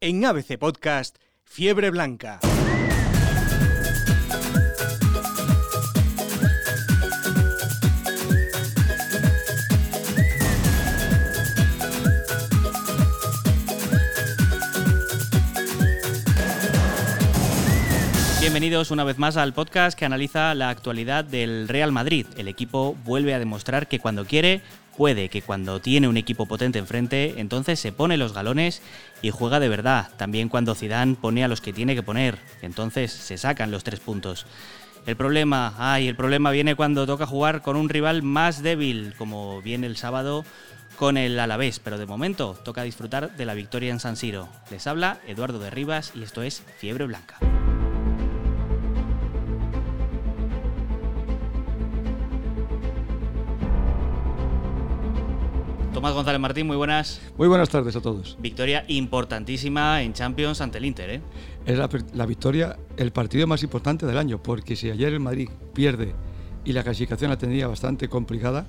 En ABC Podcast, Fiebre Blanca. Bienvenidos una vez más al podcast que analiza la actualidad del Real Madrid. El equipo vuelve a demostrar que cuando quiere, puede, que cuando tiene un equipo potente enfrente, entonces se pone los galones y juega de verdad. También cuando Zidane pone a los que tiene que poner, entonces se sacan los tres puntos. El problema, ay, el problema viene cuando toca jugar con un rival más débil, como viene el sábado con el Alavés, pero de momento toca disfrutar de la victoria en San Siro. Les habla Eduardo de Rivas y esto es Fiebre Blanca. Tomás González Martín, muy buenas. Muy buenas tardes a todos. Victoria importantísima en Champions ante el Inter, ¿eh? Es la, la victoria, el partido más importante del año, porque si ayer el Madrid pierde y la clasificación la tendría bastante complicada,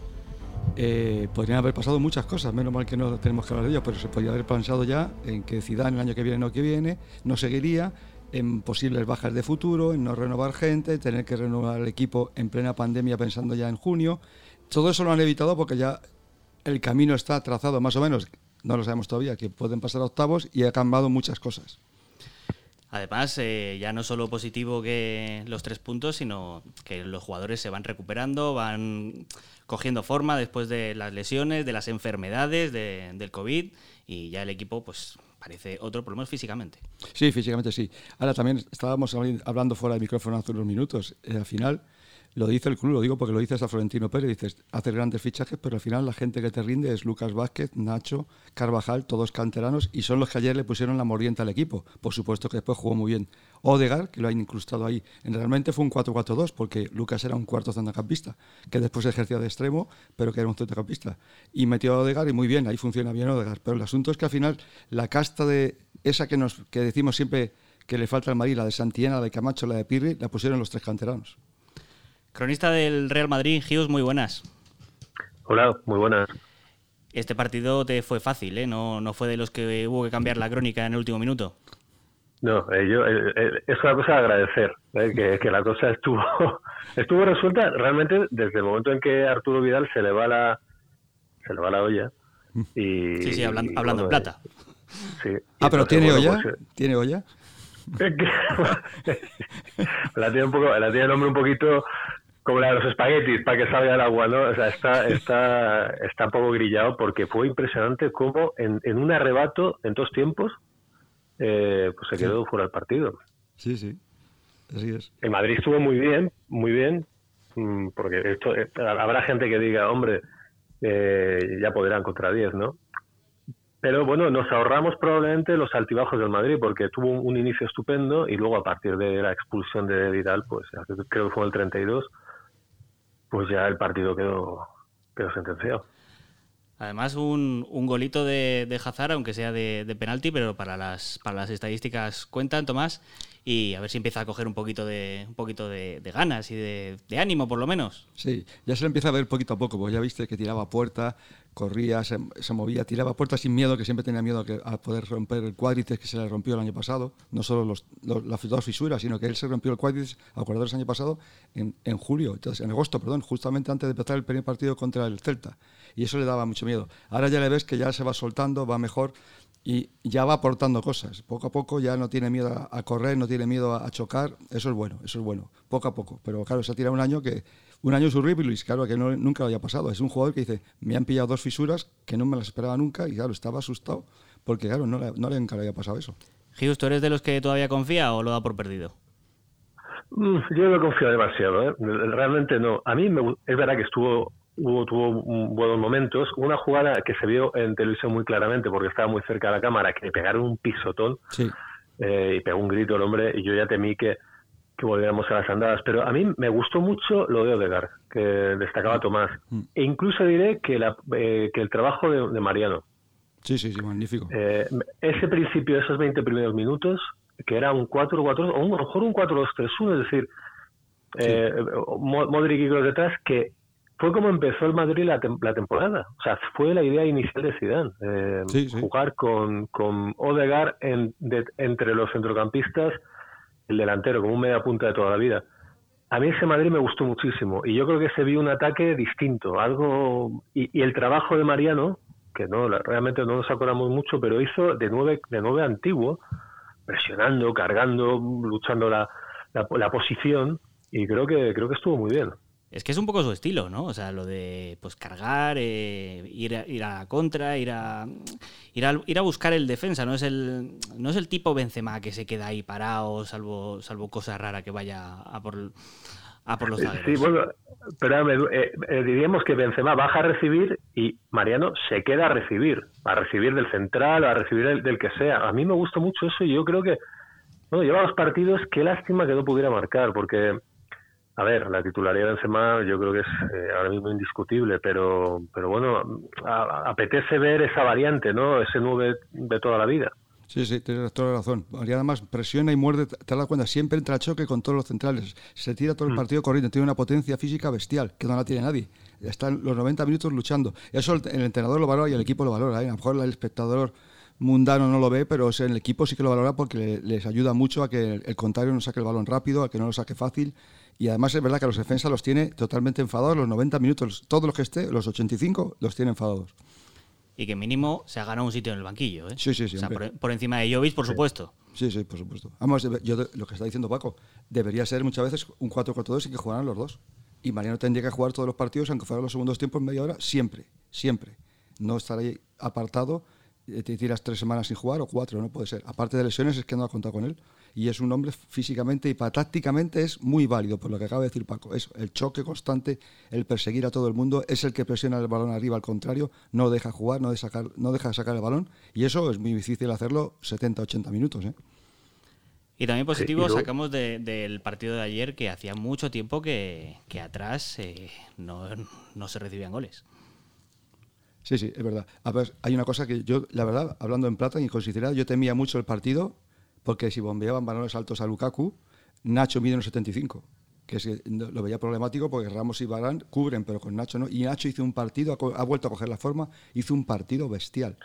eh, podrían haber pasado muchas cosas, menos mal que no tenemos que hablar de ello, pero se podría haber pensado ya en que Zidane el año que viene no que viene no seguiría, en posibles bajas de futuro, en no renovar gente, tener que renovar el equipo en plena pandemia pensando ya en junio. Todo eso lo han evitado porque ya el camino está trazado más o menos, no lo sabemos todavía, que pueden pasar a octavos y ha cambiado muchas cosas. Además, eh, ya no solo positivo que los tres puntos, sino que los jugadores se van recuperando, van cogiendo forma después de las lesiones, de las enfermedades, de, del COVID, y ya el equipo pues parece otro, por lo menos físicamente. Sí, físicamente sí. Ahora también estábamos hablando fuera del micrófono hace unos minutos. Eh, al final, lo dice el club, lo digo porque lo dices a Florentino Pérez, dices, haces grandes fichajes, pero al final la gente que te rinde es Lucas Vázquez, Nacho, Carvajal, todos canteranos, y son los que ayer le pusieron la morienta al equipo. Por supuesto que después jugó muy bien. Odegar, que lo han incrustado ahí, realmente fue un 4-4-2, porque Lucas era un cuarto centrocampista, que después ejercía de extremo, pero que era un centrocampista. Y metió a Odegar y muy bien, ahí funciona bien Odegar. Pero el asunto es que al final la casta de esa que, nos, que decimos siempre que le falta al Madrid, la de Santiena, la de Camacho, la de Pirri, la pusieron los tres canteranos. Cronista del Real Madrid, Gius, muy buenas. Hola, muy buenas. Este partido te fue fácil, ¿eh? No, no fue de los que hubo que cambiar la crónica en el último minuto. No, eh, yo, eh, eh, es una cosa de agradecer, que, que, la cosa estuvo estuvo resuelta realmente desde el momento en que Arturo Vidal se le va la se le va la olla. Y, sí, sí, hablando, hablando en plata. Sí, ah, pero ¿tiene olla? Pues, ¿Tiene olla? la tiene un poco, la tiene el hombre un poquito como la de los espaguetis para que salga el agua, ¿no? O sea, está, está, está un poco grillado porque fue impresionante cómo en, en un arrebato, en dos tiempos, eh, pues se quedó fuera del partido. Sí, sí, así es. En Madrid estuvo muy bien, muy bien, mm, porque esto, eh, habrá gente que diga, hombre, eh, ya podrán contra 10, ¿no? Pero bueno, nos ahorramos probablemente los altibajos del Madrid porque tuvo un, un, inicio estupendo y luego a partir de la expulsión de Vidal, pues creo que fue el 32, pues ya el partido quedó, quedó sentenciado. Además, un, un golito de, de Hazard, aunque sea de, de, penalti, pero para las, para las estadísticas cuentan, Tomás, y a ver si empieza a coger un poquito de, un poquito de, de ganas y de, de, ánimo, por lo menos. Sí, ya se le empieza a ver poquito a poco, porque ya viste que tiraba a puerta, corría, se, movía, tiraba a puerta sin miedo, que siempre tenía miedo a, que, a poder romper el cuádriceps que se le rompió el año pasado, no solo los, las dos fisuras, sino que él se rompió el cuádriceps a jugadores el año pasado en, en julio, entonces, en agosto, perdón, justamente antes de empezar el primer partido contra el Celta. Y eso le daba mucho miedo. Ahora ya le ves que ya se va soltando, va mejor y ya va aportando cosas. Poco a poco ya no tiene miedo a correr, no tiene miedo a chocar. Eso es bueno, eso es bueno. Poco a poco. Pero claro, se ha tirado un año que un año Luis, claro, que no, nunca lo había pasado. Es un jugador que dice, me han pillado dos fisuras que no me las esperaba nunca y claro, estaba asustado porque claro, no, no nunca le había pasado eso. Gius, ¿tú eres de los que todavía confía o lo da por perdido? Mm, yo no confío demasiado, ¿eh? realmente no. A mí me, es verdad que estuvo hubo, tuvo buenos momentos. Una jugada que se vio en televisión muy claramente porque estaba muy cerca de la cámara, que le pegaron un pisotón sí. eh, y pegó un grito el hombre y yo ya temí que, que volviéramos a las andadas. Pero a mí me gustó mucho lo de Odegar, que destacaba Tomás. Mm. E incluso diré que, la, eh, que el trabajo de, de, Mariano. Sí, sí, sí, magnífico. Eh, ese principio, esos 20 primeros minutos, que era un 4-4, o un, a lo mejor un 4-2-3-1, es decir, sí. eh, Modric y Kroos detrás, que fue como empezó el Madrid la, la temporada. O sea, fue la idea inicial de Zidane, eh, jugar con, con Odegaard en, entre los centrocampistas, el delantero, como un media punta de toda la vida. A mí ese Madrid me gustó muchísimo y yo creo que se vio un ataque distinto, algo y, y el trabajo de Mariano, que no realmente no nos acordamos mucho, pero hizo de nueve de nueve antiguo, presionando, cargando, luchando la, la posición y creo que creo que estuvo muy bien. Es que es un poco su estilo, ¿no? O sea, lo de pues cargar, eh, ir, a, ir a contra, ir a, ir a ir a buscar el defensa, no es el no es el tipo Benzema que se queda ahí parado, salvo salvo cosa rara que vaya a por a por los zagueros. Sí, bueno, pero eh, eh, diríamos que Benzema baja a recibir y Mariano se queda a recibir, a recibir del central, a recibir del, del que sea. A mí me gusta mucho eso y yo creo que bueno, lleva los partidos, qué lástima que no pudiera marcar, porque a ver, la titularidad de Benzema yo creo que es eh, ahora mismo indiscutible, pero, pero bueno, apetece ver esa variante, ¿no? Ese 9 de toda la vida. Sí, sí, tienes toda la razón. Y además presiona y muerde, te das cuenta, siempre entra a choque con todos los centrales. Se tira todo el mm. partido corriendo, tiene una potencia física bestial, que no la tiene nadie. Están los 90 minutos luchando. Eso el, entrenador lo valora y el equipo lo valora. ¿eh? A lo mejor el espectador mundano no lo ve, pero el equipo sí que lo valora porque les ayuda mucho a que el contrario no saque el balón rápido, a que no lo saque fácil y además es verdad que los defensas los tiene totalmente enfadados los 90 minutos. Todos los que esté, los 85, los tiene enfadados. Y que mínimo se ha ganado un sitio en el banquillo. ¿eh? Sí, sí, sí. O sea, por, encima de Jovis, por supuesto. Sí, sí, por supuesto. Vamos, yo, lo que está diciendo Paco, debería ser muchas veces un 4-4-2 y que jugaran los dos. Y Mariano tendría que jugar todos los partidos, aunque fueran los segundos tiempos en media hora, siempre, siempre. No estar ahí apartado, eh, te tiras tres semanas sin jugar o cuatro, no puede ser. Aparte de lesiones, es que no ha contado con él y es un hombre físicamente y tácticamente es muy válido, por lo que acaba de decir Paco. Es el choque constante, el perseguir a todo el mundo, es el que presiona el balón arriba, al contrario, no deja jugar, no, sacar, no deja sacar el balón y eso es muy difícil hacerlo 70-80 minutos. ¿eh? Y también positivo sacamos del partido de ayer que hacía mucho tiempo que, atrás eh, no, no se recibían goles. Sí, sí, es verdad. A ver, hay una cosa que yo, la verdad, hablando en plata y sinceridad, yo temía mucho el partido porque si bombeaban balones altos a Lukaku, Nacho mide unos 75 que lo veía problemático porque Ramos y Barán cubren, pero con Nacho no. Y Nacho hizo un partido, ha, vuelto a coger la forma, hizo un partido bestial.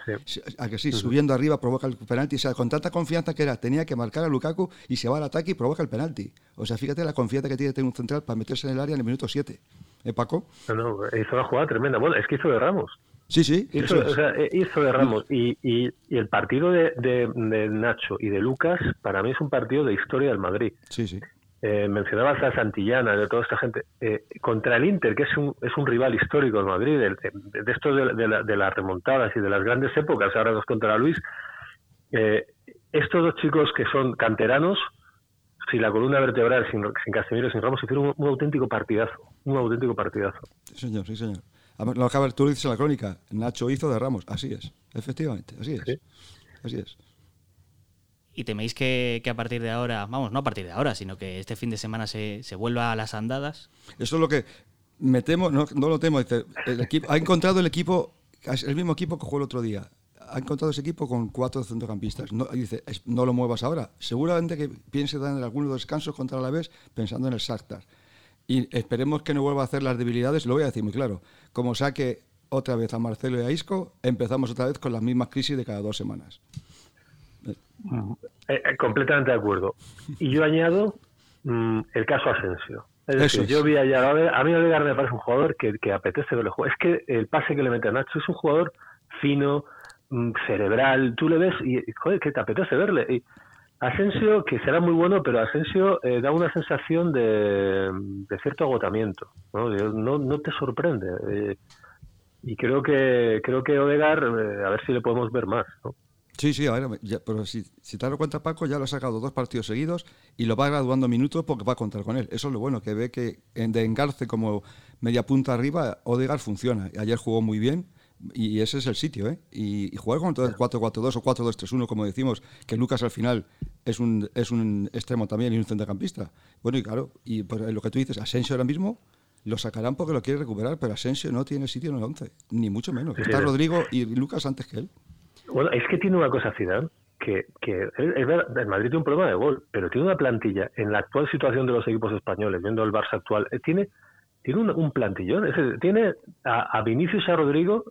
A que sí, subiendo arriba provoca el penalti. O sea, con tanta confianza que era, tenía que marcar a Lukaku y se va al ataque y provoca el penalti. O sea, fíjate la confianza que tiene tener un central para meterse en el área en el minuto 7. ¿Eh, Paco? No, hizo una jugada tremenda. Bueno, es que hizo de Ramos. Sí, sí. Hizo, de Ramos. Y, y, el partido de, de, Nacho y de Lucas, para mí es un partido de historia del Madrid. Sí, sí. Eh, mencionabas a Santillana, de toda esta gente. Eh, contra el Inter, que es un, es un rival histórico del Madrid, de, de, esto de, las remontadas y de las grandes épocas, ahora dos contra Luis. Eh, estos dos chicos que son canteranos, sin la columna vertebral, sin, sin Casemiro, sin Ramos, hicieron un, un auténtico partidazo. Un auténtico partidazo. Sí, señor, sí, señor. Lo acaba tú dices en la crónica, Nacho hizo de Ramos. Así es, efectivamente, así es. Así es. ¿Y teméis que, a partir de ahora, vamos, no a partir de ahora, sino que este fin de semana se, se vuelva a las andadas? Eso es lo que me temo, no, lo temo. el equipo, ha encontrado el equipo, el mismo equipo que jugó el otro día. Ha encontrado ese equipo con cuatro centrocampistas. No, dice, no lo muevas ahora. Seguramente que piense dar en algunos descansos contra la vez pensando en el Shakhtar y esperemos que no vuelva a hacer las debilidades, lo voy a decir muy claro. Como saque otra vez a Marcelo y a Isco, empezamos otra vez con las mismas crisis de cada dos semanas. Eh, eh, completamente de acuerdo. Y yo añado mm, el caso Asensio. Es decir, yo vi ayer, a mí Odegaard me parece un jugador que, que apetece verlo jugar. Es que el pase que le mete a Nacho es un jugador fino, mm, cerebral. Tú le ves y, joder, que te apetece verle. Y, Asensio, que será muy bueno, pero Asensio eh, da una sensación de, cierto agotamiento, ¿no? No, te sorprende. Eh, y creo que creo que Odegar, eh, a ver si le podemos ver más, ¿no? Sí, sí, a ver, pero si, si te das cuenta, Paco, ya lo ha sacado dos partidos seguidos y lo va graduando minutos porque va a contar con él. Eso es lo bueno, que ve que en, de engarce como media punta arriba, Odegar funciona. Ayer jugó muy bien, y ese es el sitio, ¿eh? Y, jugar con 4-4-2 o 4-2-3-1, como decimos, que Lucas al final es un, es un extremo también y un centrocampista. Bueno, y claro, y por lo que tú dices, Asensio ahora mismo lo sacarán porque lo quiere recuperar, pero Asensio no tiene sitio en el 11, ni mucho menos. Está Rodrigo y Lucas antes que él. Bueno, es que tiene una cosa Zidane, que, que es verdad, el Madrid tiene un problema de gol, pero tiene una plantilla en la actual situación de los equipos españoles, viendo el Barça actual, eh, tiene tiene un, plantillón. tiene a, a, Vinicius y a Rodrigo,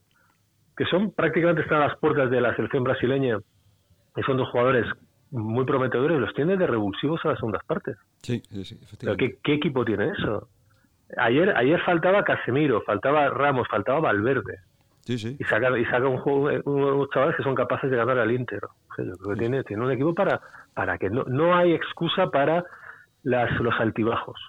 que son prácticamente están a las puertas de la selección brasileña, y son dos jugadores muy prometedores, los tiene de revulsivos a las segundas partes. Sí, sí, sí efectivamente. ¿qué, equipo tiene eso? Ayer, ayer faltaba Casemiro, faltaba Ramos, faltaba Valverde. Sí, sí. Y saca, y saca un juego, unos chavales que son capaces de ganar al Inter. tiene, tiene un equipo para, para que no, no hay excusa para las, los altibajos.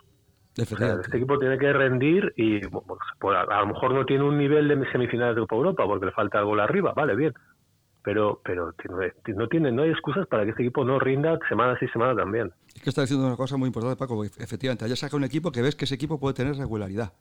Este equipo tiene que rendir y pues, a, lo mejor no tiene un nivel de semifinales de Copa Europa porque le falta el gol arriba, vale, bien. Pero, pero no tiene, no hay excusas para que este equipo no rinda semana sí semana también. Es que está diciendo una cosa muy importante, Paco. Efectivamente, haya saca un equipo que ves que ese equipo puede tener regularidad.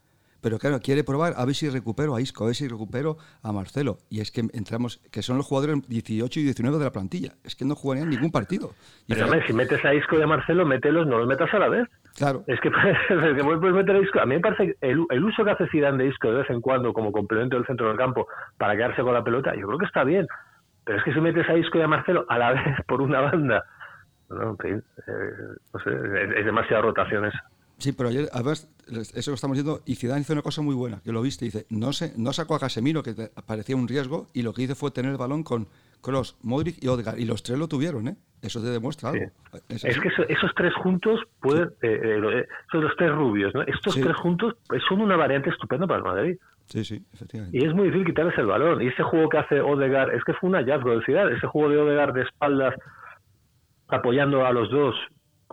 Pero claro, quiere probar a ver si recupero a Isco, a ver si recupero a Marcelo. Y es que entramos, que son los jugadores 18 y 19 de la plantilla. Es que no jugarían ningún partido. pero si metes a Isco y a Marcelo, mételos, no los metas a la vez. Claro. Es que, puedes meter a Isco. A mí me parece que el, uso que hace Zidane de Isco de vez en cuando como complemento del centro del campo para quedarse con la pelota, yo creo que está bien. Pero es que si metes a Isco y a Marcelo a la vez por una banda, no, eh, sé, es, es demasiada rotación esa. Sí, pero ayer, además, eso lo estamos diciendo, y Zidane hizo una cosa muy buena, que lo viste, dice, no se, no sacó a Casemiro, que parecía un riesgo, y lo que hizo fue tener el balón con Kroos, Modric y Odegaard, y los tres lo tuvieron, ¿eh? Eso te demuestra algo. Es, que esos tres juntos pueden, eh, eh, son los tres rubios, ¿no? Estos tres juntos son una variante estupenda para el Madrid. Sí, sí, efectivamente. Y es muy difícil quitarles el balón. Y ese juego que hace Odegaard, es que fue un hallazgo de Zidane, ese juego de Odegaard de espaldas apoyando a los dos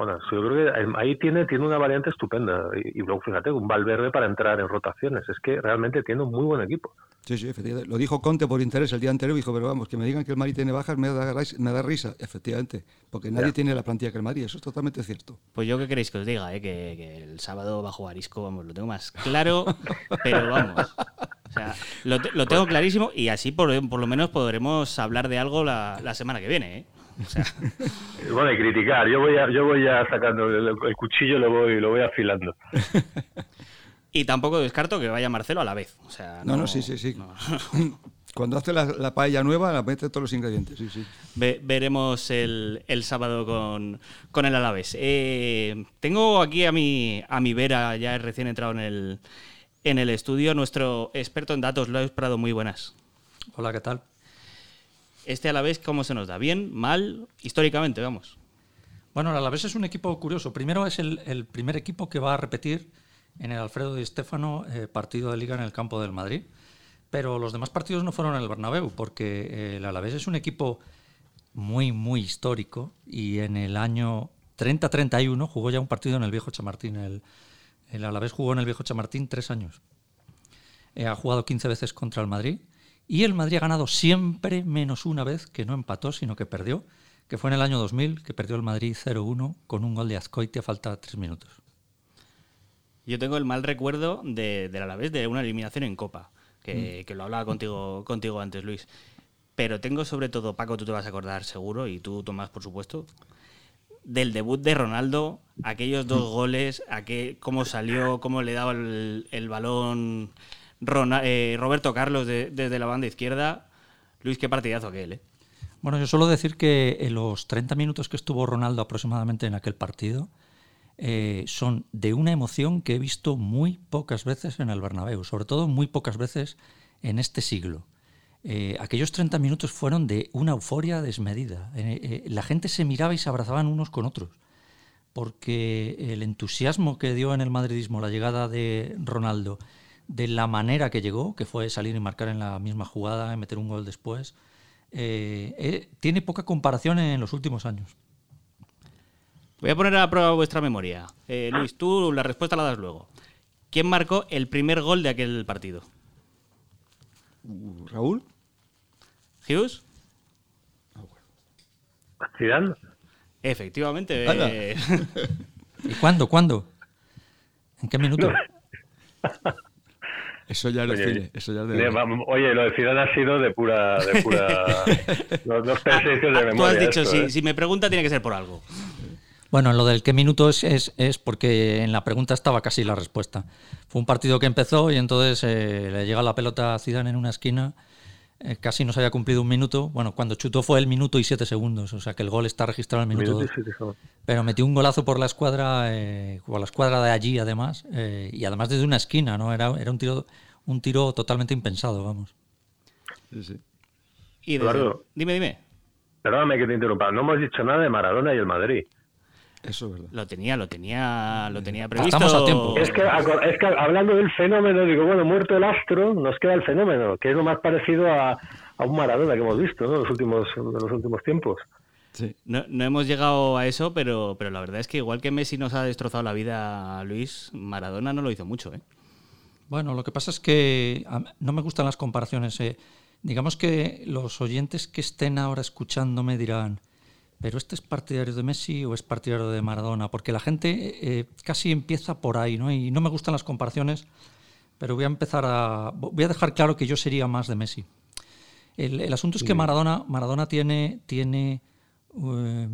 bueno, yo creo que ahí tiene, tiene una variante estupenda. Y, luego, fíjate, un Valverde para entrar en rotaciones. Es que realmente tiene un muy buen equipo. Sí, sí, efectivamente. Lo dijo Conte por interés el día anterior. Dijo, pero vamos, que me digan que el Madrid tiene bajas me da, me da risa. Efectivamente. Porque nadie tiene la plantilla que el Madrid. Eso es totalmente cierto. Pues yo, ¿qué queréis que os diga? Eh? Que, el sábado bajo Arisco, vamos, lo tengo más claro. pero vamos. O sea, lo, tengo clarísimo y así por, lo menos podremos hablar de algo la, la semana que viene. ¿eh? Bueno, y criticar. Yo voy, yo voy ya sacando el, cuchillo, lo voy, lo voy afilando. y tampoco descarto que vaya Marcelo a la vez. O sea, no, no, sí, sí, sí. Cuando hace la, paella nueva, la mete todos los ingredientes. Sí, sí. veremos el, sábado con, con el Alavés. Eh, tengo aquí a mi, a mi vera, ya recién entrado en el, en el estudio, nuestro experto en datos, Lois Prado. Muy buenas. Hola, ¿qué tal? Este Alavés, ¿cómo se nos da? ¿Bien? ¿Mal? Históricamente, vamos. Bueno, el Alavés es un equipo curioso. Primero es el, primer equipo que va a repetir en el Alfredo Di Stéfano eh, partido de liga en el campo del Madrid. Pero los demás partidos no fueron en el Bernabéu, porque eh, el Alavés es un equipo muy, muy histórico y en el año 30-31 jugó ya un partido en el Viejo Chamartín. El, el Alavés jugó en el Viejo Chamartín tres años. Eh, ha jugado 15 veces contra el Madrid y el Madrid ha ganado siempre menos una vez, que no empató, sino que perdió, que fue en el año 2000, que perdió el Madrid 0-1 con un gol de Azcoite a falta de tres minutos. Yo tengo el mal recuerdo de, la Alavés de una eliminación en Copa, que, mm. que, lo hablaba contigo, contigo antes, Luis. Pero tengo sobre todo, Paco, tú te vas a acordar seguro, y tú, Tomás, por supuesto, del debut de Ronaldo, aquellos dos mm. goles, cómo salió, cómo le daba el, el balón eh, Roberto Carlos desde la banda izquierda. Luis, qué partidazo aquel, ¿eh? Bueno, yo suelo decir que en los 30 minutos que estuvo Ronaldo aproximadamente en aquel partido eh, son de una emoción que he visto muy pocas veces en el Bernabéu, sobre todo muy pocas veces en este siglo. Eh, aquellos 30 minutos fueron de una euforia desmedida. la gente se miraba y se abrazaban unos con otros, porque el entusiasmo que dio en el madridismo la llegada de Ronaldo de la manera que llegó, que fue salir y marcar en la misma jugada, y meter un gol después, eh, eh, tiene poca comparación en los últimos años. Voy a poner a prueba vuestra memoria. Eh, Luis, tú la respuesta la das luego. ¿Quién marcó el primer gol de aquel partido? Uh, ¿Raúl? ¿Hughes? ¿Zidane? Efectivamente. ¿Y cuándo? ¿Cuándo? ¿En qué minuto? Eso ya lo oye, eso ya de... Oye, lo de Zidane ha sido de pura... De pura los dos de memoria. Tú has dicho, si, ¿eh? si, me pregunta tiene que ser por algo. Bueno, en lo del qué minuto es, es, porque en la pregunta estaba casi la respuesta. Fue un partido que empezó y entonces eh, le llega la pelota a Zidane en una esquina eh, casi no se había cumplido un minuto. Bueno, cuando chutó fue el minuto y siete segundos, o sea que el gol está registrado en el minuto Minuto dos. segundos. Pero metió un golazo por la escuadra, eh, por la escuadra de allí además, eh, y además desde una esquina, ¿no? Era, era un tiro un tiro totalmente impensado, vamos. Sí, sí. Y desde- Eduardo. Dime, dime. Perdóname que te interrumpa. No hemos dicho nada de Maradona y el Madrid. Eso es verdad. Lo tenía, lo tenía, lo tenía previsto. Estamos a tiempo. Es que, aco- es que hablando del fenómeno, digo, bueno, muerto el astro, nos queda el fenómeno, que es lo más parecido a, a un Maradona que hemos visto ¿no? en los últimos, en los últimos tiempos. Sí. No, no hemos llegado a eso, pero, pero la verdad es que igual que Messi nos ha destrozado la vida, Luis, Maradona no lo hizo mucho, ¿eh? Bueno, lo que pasa es que a- no me gustan las comparaciones. eh. Digamos que los oyentes que estén ahora escuchándome dirán, ¿pero este es partidario de Messi o es partidario de Maradona? Porque la gente eh, casi empieza por ahí, ¿no? Y no me gustan las comparaciones, pero voy a empezar a... Voy a dejar claro que yo sería más de Messi. El, el asunto es que Maradona, Maradona tiene, tiene eh,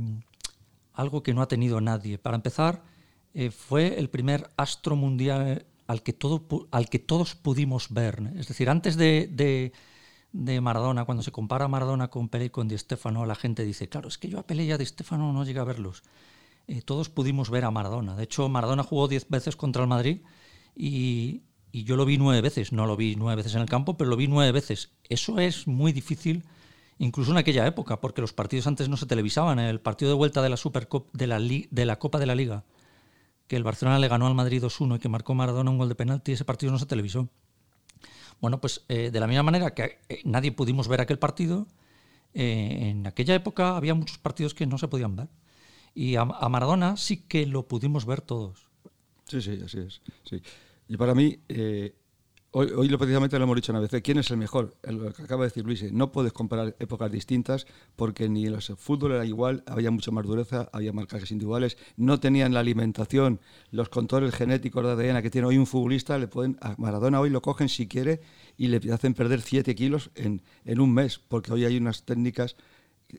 algo que no ha tenido nadie. Para empezar, eh, fue el primer astro mundial al que, todo, al que todos pudimos ver. ¿no? Es decir, antes de, de- de Maradona, cuando se compara Maradona con Pelé y con Di Stéfano, la gente dice, claro, es que yo a Pelé y a Di no llegué a verlos. Eh, todos pudimos ver a Maradona. De hecho, Maradona jugó 10 veces contra el Madrid y, y yo lo vi nueve veces. No lo vi nueve veces en el campo, pero lo vi nueve veces. Eso es muy difícil, incluso en aquella época, porque los partidos antes no se televisaban. El partido de vuelta de la, Supercop de la, de la Copa de la Liga, que el Barcelona le ganó al Madrid 2-1 y que marcó Maradona un gol de penalti, ese partido no se televisó. Bueno, pues eh, de la misma manera que eh, nadie pudimos ver aquel partido, eh, en aquella época había muchos partidos que no se podían ver. Y a, Maradona sí que lo pudimos ver todos. Sí, sí, así es. Sí. Y para mí, hoy, hoy lo precisamente lo hemos dicho una vez, ¿quién es el mejor? Lo que acaba de decir Luis, eh, no puedes comparar épocas distintas porque ni el fútbol era igual, había mucha más dureza, había marcajes individuales, no tenían la alimentación, los controles genéticos de ADN que tiene hoy un futbolista, le pueden, a Maradona hoy lo cogen si quiere y le hacen perder 7 kilos en, en un mes, porque hoy hay unas técnicas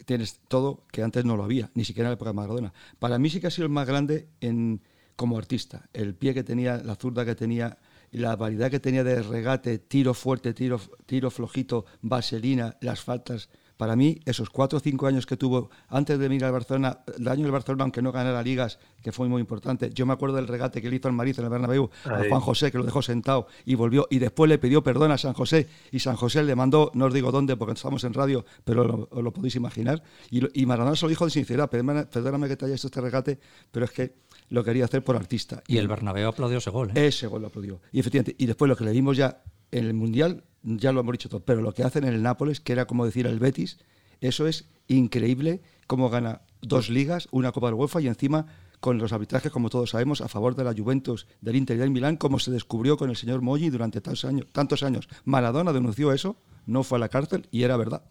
tienes todo que antes no lo había, ni siquiera en la época de Maradona. Para mí sí que ha sido el más grande en, como artista. El pie que tenía, la zurda que tenía, la variedad que tenía de regate, tiro fuerte, tiro, tiro flojito, vaselina, las faltas. Para mí, esos cuatro o cinco años que tuvo antes de venir al Barcelona, el año del Barcelona, aunque no ganara ligas, que fue muy importante. Yo me acuerdo del regate que le hizo al Mariz en el Bernabéu a. Juan José, que lo dejó sentado y volvió. Y después le pidió perdón a San José. Y San José le mandó, no os digo dónde, porque estamos en radio, pero lo, os lo podéis imaginar. Y, y Maradona se lo dijo de sinceridad: perdóname que te haya hecho este regate, pero es que lo quería hacer por artista. Y el Bernabéu aplaudió ese gol. ¿eh? Ese gol lo aplaudió. Y efectivamente, y después lo que le vimos ya en el Mundial, ya lo hemos dicho todo, pero lo que hacen en el Nápoles, que era como decir el Betis, eso es increíble cómo gana dos ligas, una Copa del UEFA y encima con los arbitrajes, como todos sabemos, a favor de la Juventus, del Inter y del Milán, como se descubrió con el señor Moggi durante tantos años. Tantos años. Maradona denunció eso, no fue a la cárcel y era verdad.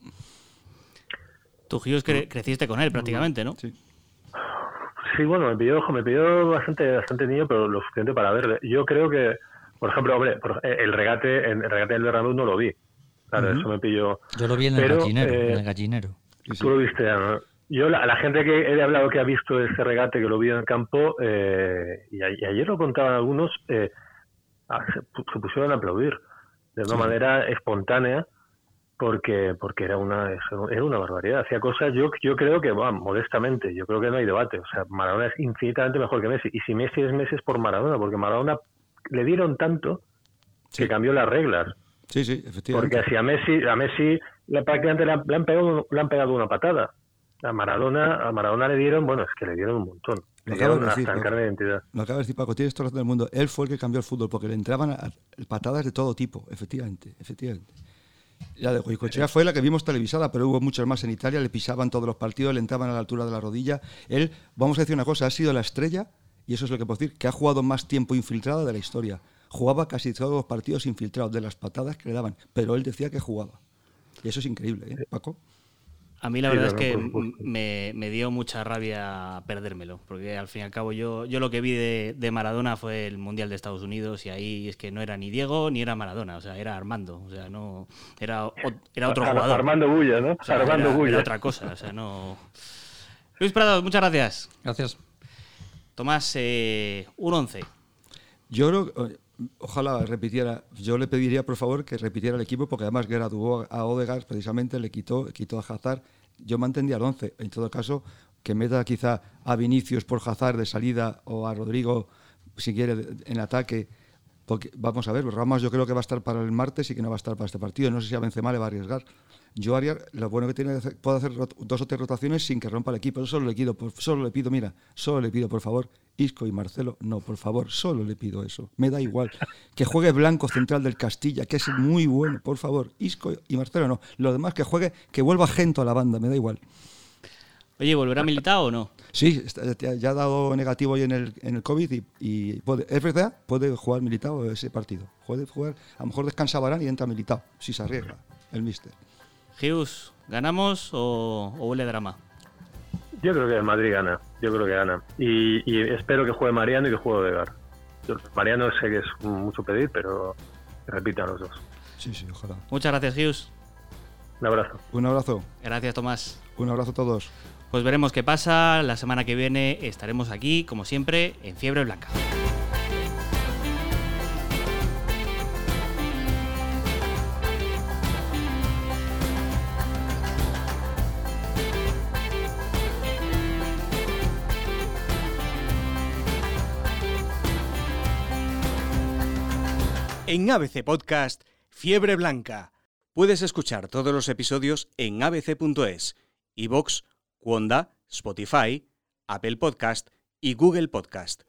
Tú, Gius, cre- creciste con él prácticamente, ¿no? Sí. Sí, bueno, me pidió, ojo, me pidió bastante, bastante niño, pero lo suficiente para verle. Yo creo que, por ejemplo, hombre, por- eh, el regate, el regate del Bernabéu no lo vi. Claro, eso me pilló. Yo lo vi en el Pero, gallinero. eh, en el gallinero. Sí, sí. Tú lo viste ya, ¿no? Yo, la, la gente que he hablado que ha visto ese regate, que lo vio en el campo, eh, y, a- y ayer lo contaban algunos, eh, ah, se pusieron a aplaudir de una manera espontánea, porque porque era una era una barbaridad. Hacía cosas, yo yo creo que, bueno, modestamente, yo creo que no hay debate. O sea, Maradona es infinitamente mejor que Messi. Y si Messi es Messi es por Maradona, porque Maradona le dieron tanto que cambió las reglas. Sí, sí, efectivamente. Porque si a Messi, a Messi le, prácticamente le han, le han pegado, le han pegado una patada. A Maradona, a Maradona le dieron, bueno, es que le dieron un montón. Lo acabas de decir, Paco. de. Lo acaba de decir Paco, tienes toda la razón del mundo. Él fue el que cambió el fútbol porque le entraban a- a- patadas de todo tipo, efectivamente, efectivamente. La de Goicoechea fue la que vimos televisada, pero hubo muchas más en Italia, le pisaban todos los partidos, le entraban a la altura de la rodilla. Él, vamos a decir una cosa, ha sido la estrella, y eso es lo que puedo decir, que ha jugado más tiempo infiltrado de la historia. Jugaba casi todos los partidos infiltrados de las patadas que le daban, pero él decía que jugaba. Y eso es increíble, ¿eh, Paco? A mí la Sí, verdad es que me, me dio mucha rabia perdérmelo, porque al fin y al cabo yo, yo lo que vi de, de Maradona fue el Mundial de Estados Unidos y ahí es que no era ni Diego ni era Maradona, o sea, era Armando, o sea, no era, era otro jugador. Armando Bulla, ¿no? O sea, Armando era, Bulla. era otra cosa, o sea, no... Luis Prado, muchas gracias. Gracias. Tomás, eh, un 11. Yo creo, ojalá repitiera. Yo le pediría, por favor, que repitiera el equipo, porque además tuvo a Odegaard, precisamente le quitó, quitó a Hazard. Yo mantendría al 11. En todo caso, que meta quizá a Vinicius por Hazard de salida o a Rodrigo, si quiere, en ataque. Porque, vamos a ver, Ramos yo creo que va a estar para el martes y que no va a estar para este partido. No sé si a Benzema le va a arriesgar. Yo haría, lo bueno que tiene puede hacer dos o tres rotaciones sin que rompa el equipo. Yo solo le pido, solo le pido, mira, solo le pido, por favor, Isco y Marcelo, no, por favor, solo le pido eso. Me da igual. Que juegue Blanco central del Castilla, que es muy bueno, por favor. Isco y Marcelo no. Lo demás que juegue, que vuelva Gento a la banda, me da igual. Oye, ¿volverá Militao o no? Sí, ya ha dado negativo hoy en el, en el COVID y, puede, es verdad, puede jugar Militao ese partido. Puede jugar, a lo mejor descansa Barán y entra Militao, si se arriesga el míster. Hughes, ¿ganamos o, huele drama? Yo creo que el Madrid gana, yo creo que gana. Y, espero que juegue Mariano y que juegue Odegaard. Mariano sé que es mucho pedir, pero repitan los dos. Sí, sí, ojalá. Muchas gracias, Hughes. Un abrazo. Un abrazo. Gracias, Tomás. Un abrazo a todos. Pues veremos qué pasa. La semana que viene estaremos aquí, como siempre, en Fiebre Blanca. En ABC Podcast, Fiebre Blanca. Puedes escuchar todos los episodios en abc.es, iVox, Wanda, Spotify, Apple Podcast y Google Podcast.